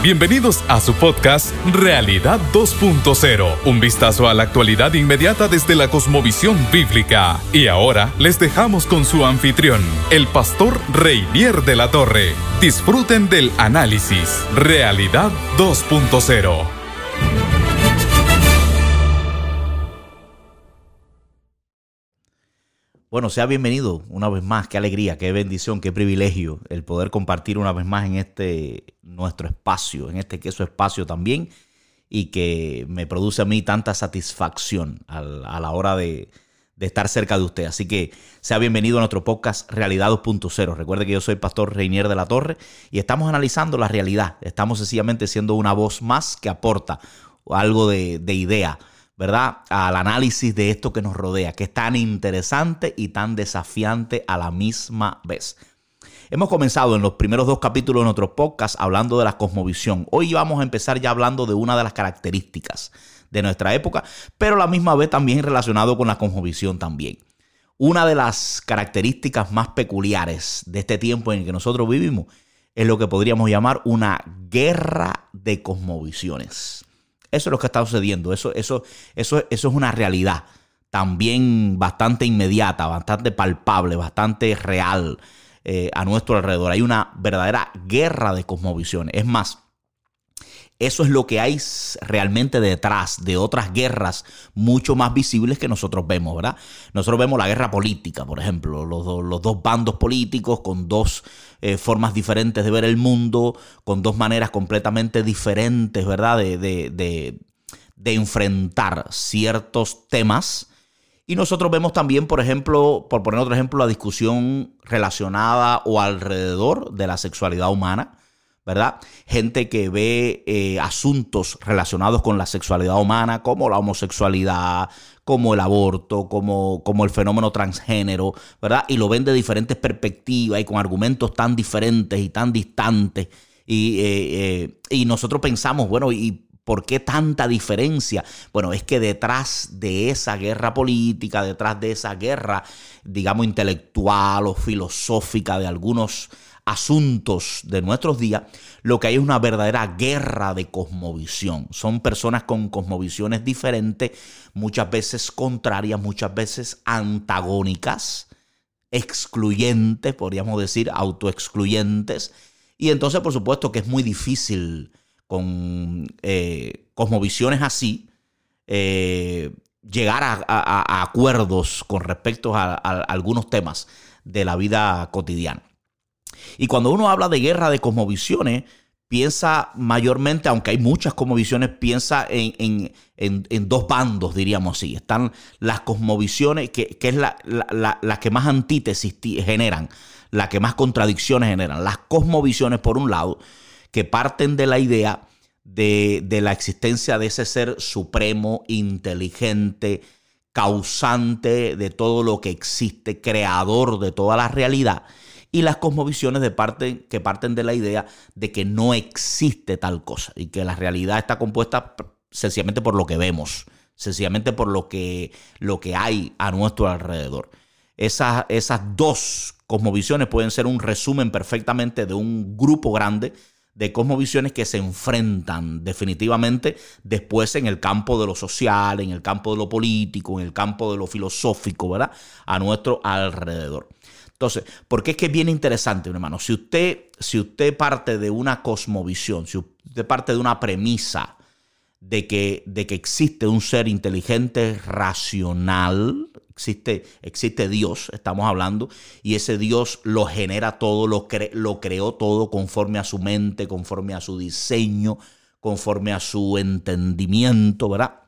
Bienvenidos a su podcast Realidad 2.0, un vistazo a la actualidad inmediata desde la cosmovisión bíblica. Y ahora les dejamos con su anfitrión, el pastor Reinier de la Torre. Disfruten del análisis Realidad 2.0. Bueno, sea bienvenido una vez más. Qué alegría, qué bendición, qué privilegio el poder compartir una vez más en este nuestro espacio, en este queso espacio también, y que me produce a mí tanta satisfacción a la hora de, estar cerca de usted. Así que sea bienvenido a nuestro podcast Realidad 2.0. Recuerde que yo soy pastor Reinier de la Torre y estamos analizando la realidad. Estamos sencillamente siendo una voz más que aporta algo de, de idea ¿verdad? Al análisis de esto que nos rodea, que es tan interesante y tan desafiante a la misma vez. Hemos comenzado en los primeros dos capítulos de nuestro podcast hablando de la cosmovisión. Hoy vamos a empezar ya hablando de una de las características de nuestra época, pero a la misma vez también relacionado con la cosmovisión también. Una de las características más peculiares de este tiempo en el que nosotros vivimos es lo que podríamos llamar una guerra de cosmovisiones. Eso es lo que está sucediendo. Eso, eso, eso, eso es una realidad también bastante inmediata, bastante palpable, bastante real eh, a nuestro alrededor. Hay una verdadera guerra de cosmovisiones. Es más, eso es lo que hay realmente detrás de otras guerras mucho más visibles que nosotros vemos, ¿verdad? Nosotros vemos la guerra política, por ejemplo, los, dos bandos políticos con dos eh, formas diferentes de ver el mundo, con dos maneras completamente diferentes, ¿verdad? De, de enfrentar ciertos temas. Y nosotros vemos también, por ejemplo, por poner otro ejemplo, la discusión relacionada o alrededor de la sexualidad humana ¿verdad? Gente que ve eh, asuntos relacionados con la sexualidad humana, como la homosexualidad, como el aborto, como, como el fenómeno transgénero, ¿verdad? Y lo ven de diferentes perspectivas y con argumentos tan diferentes y tan distantes. Y, eh, eh, y nosotros pensamos, bueno, ¿y ¿Por qué tanta diferencia? Bueno, es que detrás de esa guerra política, detrás de esa guerra, digamos, intelectual o filosófica de algunos asuntos de nuestros días, lo que hay es una verdadera guerra de cosmovisión. Son personas con cosmovisiones diferentes, muchas veces contrarias, muchas veces antagónicas, excluyentes, podríamos decir, autoexcluyentes. Y entonces, por supuesto, que es muy difícil con eh, cosmovisiones así eh, llegar a, acuerdos con respecto a algunos temas de la vida cotidiana. Y cuando uno habla de guerra de cosmovisiones, piensa mayormente, aunque hay muchas cosmovisiones, piensa en, dos bandos, diríamos así. Están las cosmovisiones, que, es la, que más antítesis generan, la que más contradicciones generan. Las cosmovisiones, por un lado, que parten de la idea de, de la existencia de ese ser supremo, inteligente, causante de todo lo que existe, creador de toda la realidad y las cosmovisiones de parte, que parten de la idea de que no existe tal cosa y que la realidad está compuesta sencillamente por lo que vemos, sencillamente por lo que, lo que hay a nuestro alrededor. Esas, esas dos cosmovisiones pueden ser un resumen perfectamente de un grupo grande de cosmovisiones que se enfrentan definitivamente después en el campo de lo social, en el campo de lo político, en el campo de lo filosófico, ¿verdad? A nuestro alrededor. Entonces, porque es que es bien interesante, hermano. Si usted, si usted parte de una cosmovisión, si usted parte de una premisa de que, de que existe un ser inteligente, racional, existe, existe Dios, estamos hablando, y ese Dios lo genera todo, lo, lo creó todo conforme a su mente, conforme a su diseño, conforme a su entendimiento, ¿verdad?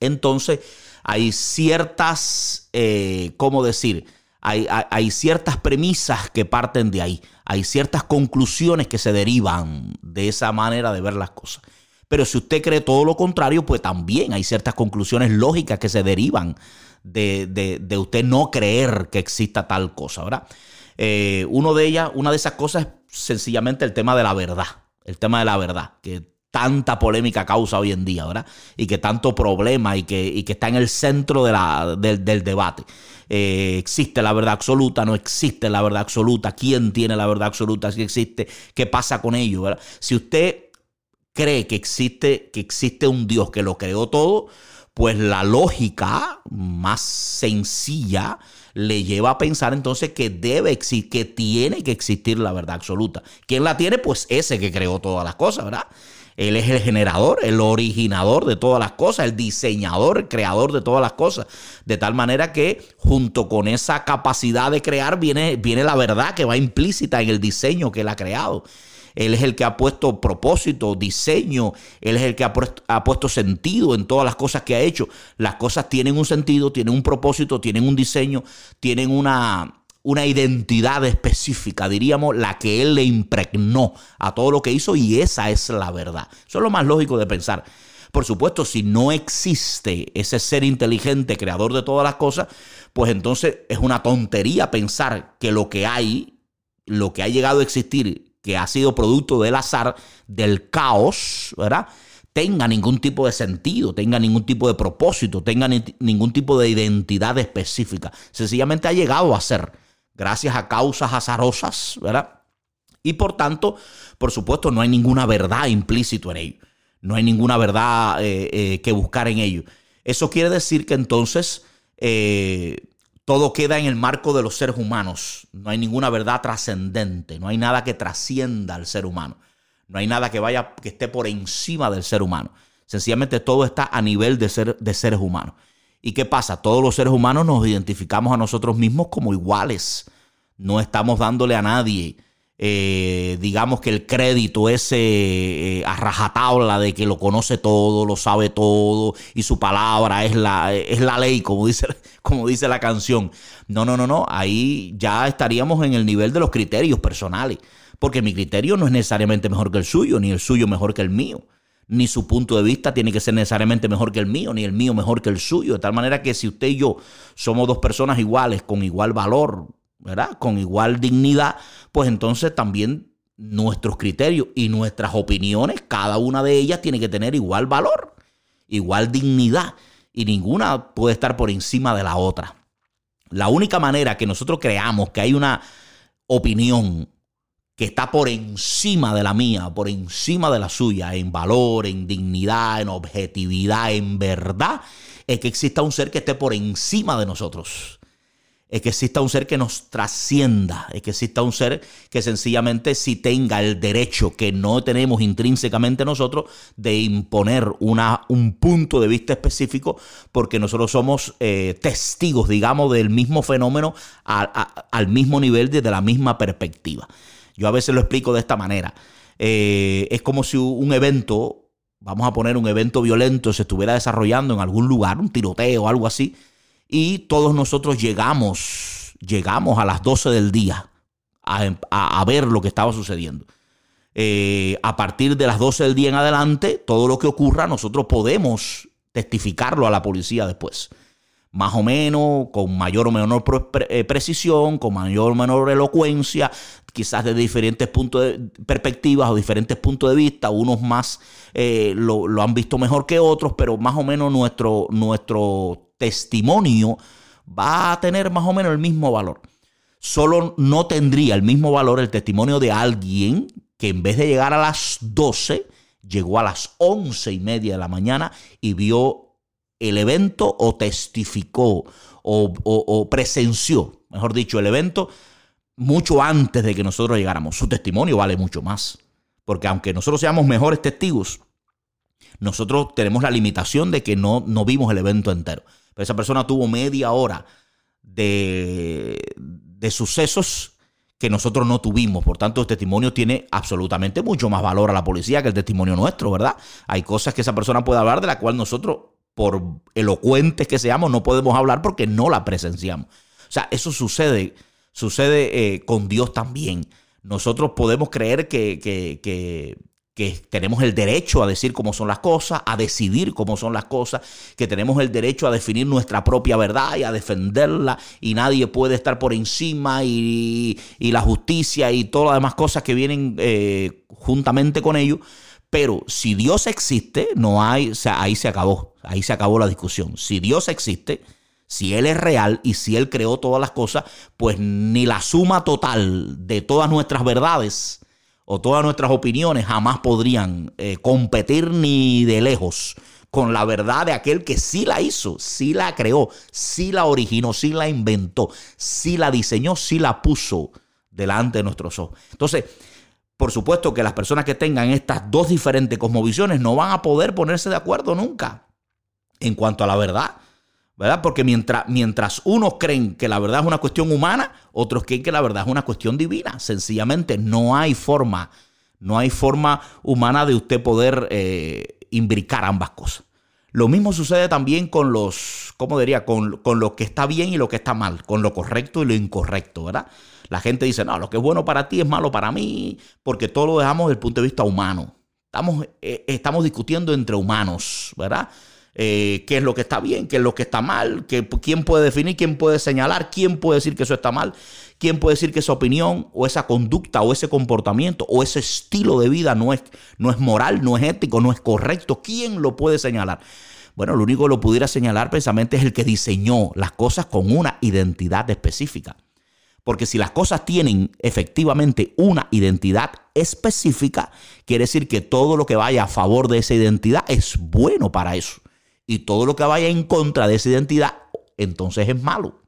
Entonces, hay ciertas, eh, ¿cómo decir? Hay, ciertas premisas que parten de ahí, hay ciertas conclusiones que se derivan de esa manera de ver las cosas. Pero si usted cree todo lo contrario, pues también hay ciertas conclusiones lógicas que se derivan de, usted no creer que exista tal cosa, ¿verdad? Eh, uno de ellas, una de esas cosas es sencillamente el tema de la verdad, el tema de la verdad, que tanta polémica causa hoy en día, ¿verdad? Y que tanto problema y que, que está en el centro de la, del, del debate. Eh, existe la verdad absoluta, no existe la verdad absoluta, quién tiene la verdad absoluta, si existe, qué pasa con ello. Si usted cree que existe, que existe un Dios que lo creó todo, pues la lógica más sencilla le lleva a pensar entonces que debe existir, que tiene que existir la verdad absoluta. ¿Quién la tiene? Pues ese que creó todas las cosas, ¿verdad? Él es el generador, el originador de todas las cosas, el diseñador, el creador de todas las cosas. De tal manera que junto con esa capacidad de crear viene, viene la verdad que va implícita en el diseño que él ha creado. Él es el que ha puesto propósito, diseño, Él es el que ha ha puesto, sentido en todas las cosas que ha hecho. Las cosas tienen un sentido, tienen un propósito, tienen un diseño, tienen una, una identidad específica, diríamos, la que él le impregnó a todo lo que hizo y esa es la verdad. Eso es lo más lógico de pensar. Por supuesto, si no existe ese ser inteligente, creador de todas las cosas, pues entonces es una tontería pensar que lo que hay, lo que ha llegado a existir, que ha sido producto del azar, del caos, ¿verdad? tenga ningún tipo de sentido, tenga ningún tipo de propósito, tenga ningún tipo de identidad específica. Sencillamente ha llegado a ser gracias a causas azarosas, ¿verdad? Y por tanto, por supuesto, no hay ninguna verdad implícito en ello. No hay ninguna verdad eh, eh, que buscar en ello. Eso quiere decir que entonces eh, todo queda en el marco de los seres humanos. No hay ninguna verdad trascendente. No hay nada que trascienda al ser humano. No hay nada que vaya, que esté por encima del ser humano. Sencillamente todo está a nivel de, ser, de seres humanos. ¿Y qué pasa? Todos los seres humanos nos identificamos a nosotros mismos como iguales. No estamos dándole a nadie, eh, digamos que el crédito ese eh, a rajatabla de que lo conoce todo, lo sabe todo y su palabra es la, es la ley, como dice, como dice la canción. No, no, no, no. Ahí ya estaríamos en el nivel de los criterios personales. Porque mi criterio no es necesariamente mejor que el suyo, ni el suyo mejor que el mío ni su punto de vista tiene que ser necesariamente mejor que el mío, ni el mío mejor que el suyo. De tal manera que si usted y yo somos dos personas iguales, con igual valor, ¿verdad? Con igual dignidad, pues entonces también nuestros criterios y nuestras opiniones, cada una de ellas tiene que tener igual valor, igual dignidad, y ninguna puede estar por encima de la otra. La única manera que nosotros creamos que hay una opinión que está por encima de la mía, por encima de la suya, en valor, en dignidad, en objetividad, en verdad, es que exista un ser que esté por encima de nosotros. Es que exista un ser que nos trascienda, es que exista un ser que sencillamente sí tenga el derecho que no tenemos intrínsecamente nosotros de imponer una, un punto de vista específico, porque nosotros somos eh, testigos, digamos, del mismo fenómeno al mismo nivel, desde la misma perspectiva. Yo a veces lo explico de esta manera. Eh, es como si un evento, vamos a poner un evento violento, se estuviera desarrollando en algún lugar, un tiroteo algo así, y todos nosotros llegamos, llegamos a las 12 del día a, ver lo que estaba sucediendo. Eh, a partir de las 12 del día en adelante, todo lo que ocurra, nosotros podemos testificarlo a la policía después más o menos, con mayor o menor eh, precisión, con mayor o menor elocuencia, quizás de diferentes puntos de perspectivas o diferentes puntos de vista, unos más eh, lo, han visto mejor que otros, pero más o menos nuestro, nuestro testimonio va a tener más o menos el mismo valor. Solo no tendría el mismo valor el testimonio de alguien que en vez de llegar a las 12, llegó a las once y media de la mañana y vio el evento o testificó o, presenció, mejor dicho, el evento mucho antes de que nosotros llegáramos. Su testimonio vale mucho más. Porque aunque nosotros seamos mejores testigos, nosotros tenemos la limitación de que no, no vimos el evento entero. Pero esa persona tuvo media hora de, de sucesos que nosotros no tuvimos. Por tanto, el testimonio tiene absolutamente mucho más valor a la policía que el testimonio nuestro, ¿verdad? Hay cosas que esa persona puede hablar de la cual nosotros por elocuentes que seamos, no podemos hablar porque no la presenciamos. O sea, eso sucede, sucede eh, con Dios también. Nosotros podemos creer que, que, que, tenemos el derecho a decir cómo son las cosas, a decidir cómo son las cosas, que tenemos el derecho a definir nuestra propia verdad y a defenderla, y nadie puede estar por encima, y, y la justicia y todas las demás cosas que vienen eh, juntamente con ello. Pero si Dios existe, no hay, o sea, ahí se acabó, ahí se acabó la discusión. Si Dios existe, si Él es real y si Él creó todas las cosas, pues ni la suma total de todas nuestras verdades o todas nuestras opiniones jamás podrían eh, competir ni de lejos con la verdad de aquel que sí la hizo, sí la creó, sí la originó, sí la inventó, sí la diseñó, sí la puso delante de nuestros ojos. Entonces, por supuesto que las personas que tengan estas dos diferentes cosmovisiones no van a poder ponerse de acuerdo nunca en cuanto a la verdad. ¿verdad? Porque mientras, mientras unos creen que la verdad es una cuestión humana, otros creen que la verdad es una cuestión divina. Sencillamente no hay forma, no hay forma humana de usted poder eh, imbricar ambas cosas. Lo mismo sucede también con los, ¿cómo diría? Con, con lo que está bien y lo que está mal, con lo correcto y lo incorrecto, ¿verdad? La gente dice, no, lo que es bueno para ti es malo para mí, porque todo lo dejamos desde el punto de vista humano. Estamos, eh, estamos discutiendo entre humanos, ¿verdad? Eh, qué es lo que está bien, qué es lo que está mal, quién puede definir, quién puede señalar, quién puede decir que eso está mal, quién puede decir que esa opinión o esa conducta o ese comportamiento o ese estilo de vida no es, no es moral, no es ético, no es correcto. ¿Quién lo puede señalar? Bueno, lo único que lo pudiera señalar precisamente es el que diseñó las cosas con una identidad específica. Porque si las cosas tienen efectivamente una identidad específica, quiere decir que todo lo que vaya a favor de esa identidad es bueno para eso y todo lo que vaya en contra de esa identidad, entonces es malo.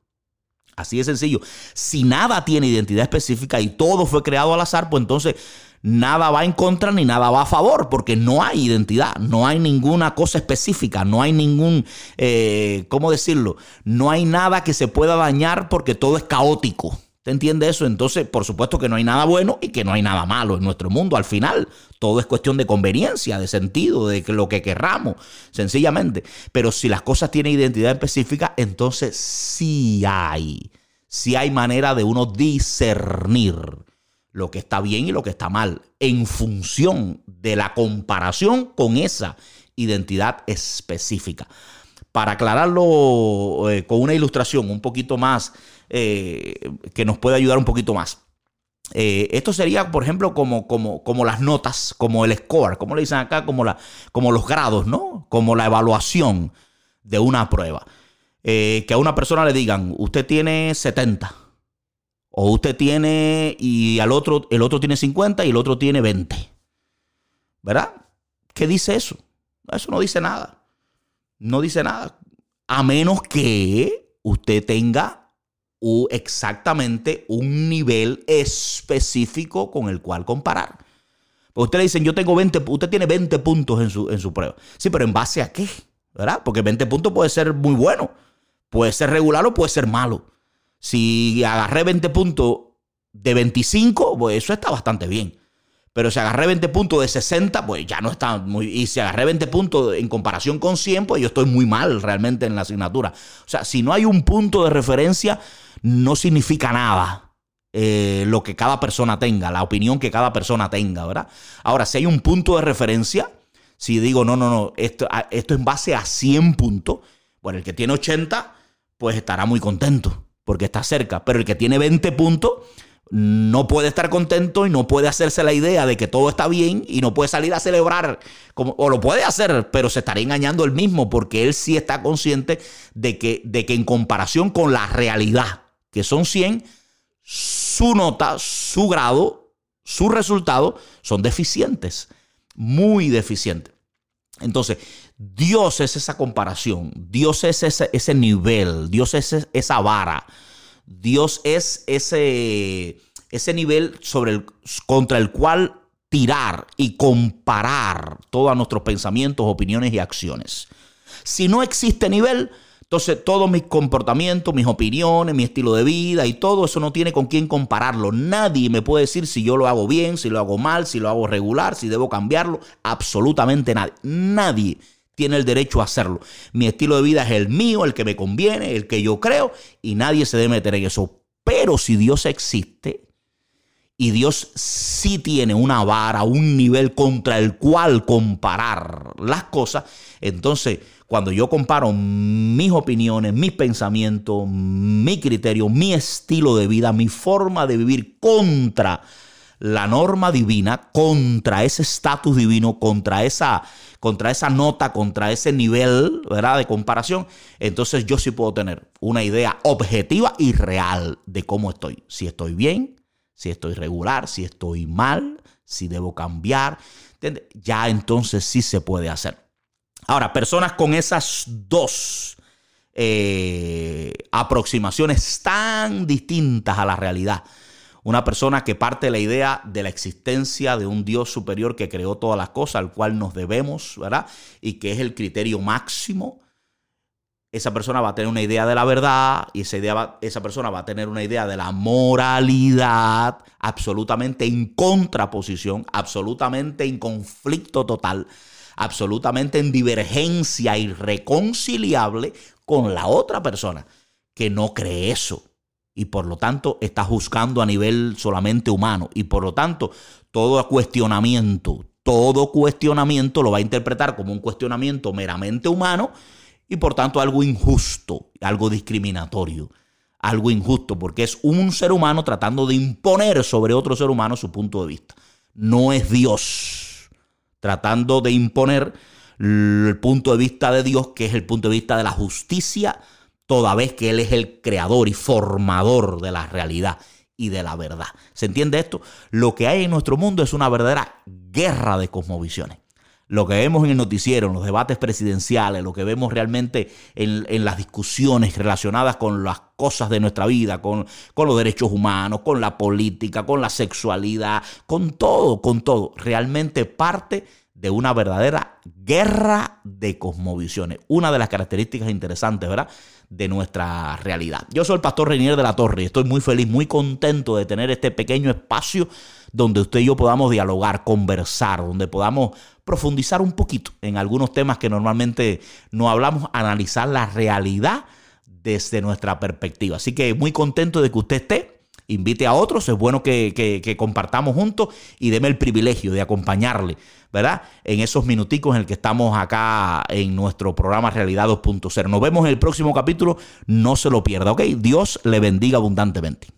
Así de sencillo. Si nada tiene identidad específica y todo fue creado al azar, pues entonces nada va en contra ni nada va a favor, porque no hay identidad, no hay ninguna cosa específica, no hay ningún, eh, ¿cómo decirlo? No hay nada que se pueda dañar porque todo es caótico. ¿Te entiende eso? Entonces, por supuesto que no hay nada bueno y que no hay nada malo en nuestro mundo. Al final, todo es cuestión de conveniencia, de sentido, de lo que querramos, sencillamente. Pero si las cosas tienen identidad específica, entonces sí hay, sí hay manera de uno discernir lo que está bien y lo que está mal en función de la comparación con esa identidad específica. Para aclararlo eh, con una ilustración un poquito más eh, que nos puede ayudar un poquito más. Eh, esto sería, por ejemplo, como, como, como, las notas, como el score, como le dicen acá, como, la, como los grados, ¿no? Como la evaluación de una prueba. Que a una persona le digan, usted tiene 70. O usted tiene, y al otro, el otro tiene 50 y el otro tiene 20. ¿Verdad? ¿Qué dice eso? Eso no dice nada. No dice nada. A menos que usted tenga exactamente un nivel específico con el cual comparar. Porque usted le dicen, yo tengo 20, usted tiene 20 puntos en su, en su prueba. Sí, pero ¿en base a qué? ¿Verdad? Porque 20 puntos puede ser muy bueno, puede ser regular o puede ser malo. Si agarré 20 puntos de 25, pues eso está bastante bien. Pero si agarré 20 puntos de 60, pues ya no está muy... Y si agarré 20 puntos en comparación con 100, pues yo estoy muy mal realmente en la asignatura. O sea, si no hay un punto de referencia, no significa nada eh, lo que cada persona tenga, la opinión que cada persona tenga, ¿verdad? Ahora, si hay un punto de referencia, si digo, no, no, no, esto, esto en base a 100 puntos, bueno, el que tiene 80, pues estará muy contento porque está cerca, pero el que tiene 20 puntos no puede estar contento y no puede hacerse la idea de que todo está bien y no puede salir a celebrar, como, o lo puede hacer, pero se estará engañando él mismo porque él sí está consciente de que, de que en comparación con la realidad, que son 100, su nota, su grado, su resultado son deficientes, muy deficientes. Entonces, Dios es esa comparación, Dios es ese, ese nivel, Dios es esa vara, Dios es ese, ese nivel contra el cual tirar y comparar todos nuestros pensamientos, opiniones y acciones. Si no existe nivel, entonces, todos mis comportamientos, mis opiniones, mi estilo de vida y todo eso no tiene con quién compararlo. Nadie me puede decir si yo lo hago bien, si lo hago mal, si lo hago regular, si debo cambiarlo. Absolutamente nadie. Nadie tiene el derecho a hacerlo. Mi estilo de vida es el mío, el que me conviene, el que yo creo, y nadie se debe meter en eso. Pero si Dios existe y Dios sí tiene una vara, un nivel contra el cual comparar las cosas, entonces cuando yo comparo mis opiniones, mis pensamientos, mi criterio, mi estilo de vida, mi forma de vivir contra la norma divina, contra ese estatus divino, contra esa, contra esa nota, contra ese nivel ¿verdad? de comparación, entonces yo sí puedo tener una idea objetiva y real de cómo estoy. Si estoy bien, si estoy regular, si estoy mal, si debo cambiar, ya entonces sí se puede hacer. Ahora, personas con esas dos eh, aproximaciones tan distintas a la realidad, una persona que parte de la idea de la existencia de un Dios superior que creó todas las cosas, al cual nos debemos, ¿verdad? Y que es el criterio máximo. Esa persona va a tener una idea de la verdad y esa, idea esa persona va a tener una idea de la moralidad absolutamente en contraposición, absolutamente en conflicto total, absolutamente en divergencia irreconciliable con la otra persona que no cree eso y por lo tanto está juzgando a nivel solamente humano y por lo tanto todo cuestionamiento, todo cuestionamiento lo va a interpretar como un cuestionamiento meramente humano y por tanto algo injusto, algo discriminatorio, algo injusto porque es un ser humano tratando de imponer sobre otro ser humano su punto de vista. No es Dios tratando de imponer el punto de vista de Dios, que es el punto de vista de la justicia, toda vez que Él es el creador y formador de la realidad y de la verdad. ¿Se entiende esto? Lo que hay en nuestro mundo es una verdadera guerra de cosmovisiones. Lo que vemos en el noticiero, en los debates presidenciales, lo que vemos realmente en, las discusiones relacionadas con las cosas de nuestra vida, con, con los derechos humanos, con la política, con la sexualidad, con todo, con todo, realmente parte de una verdadera guerra de cosmovisiones. Una de las características interesantes, ¿verdad? De nuestra realidad. Yo soy el pastor Reinier de la Torre y estoy muy feliz, muy contento de tener este pequeño espacio donde usted y yo podamos dialogar, conversar, donde podamos profundizar un poquito en algunos temas que normalmente no hablamos, analizar la realidad desde nuestra perspectiva. Así que muy contento de que usted esté invite a otros, es bueno que, compartamos juntos y deme el privilegio de acompañarle, ¿verdad? En esos minuticos en el que estamos acá en nuestro programa Realidad 2.0. Nos vemos en el próximo capítulo, no se lo pierda, ¿ok? Dios le bendiga abundantemente.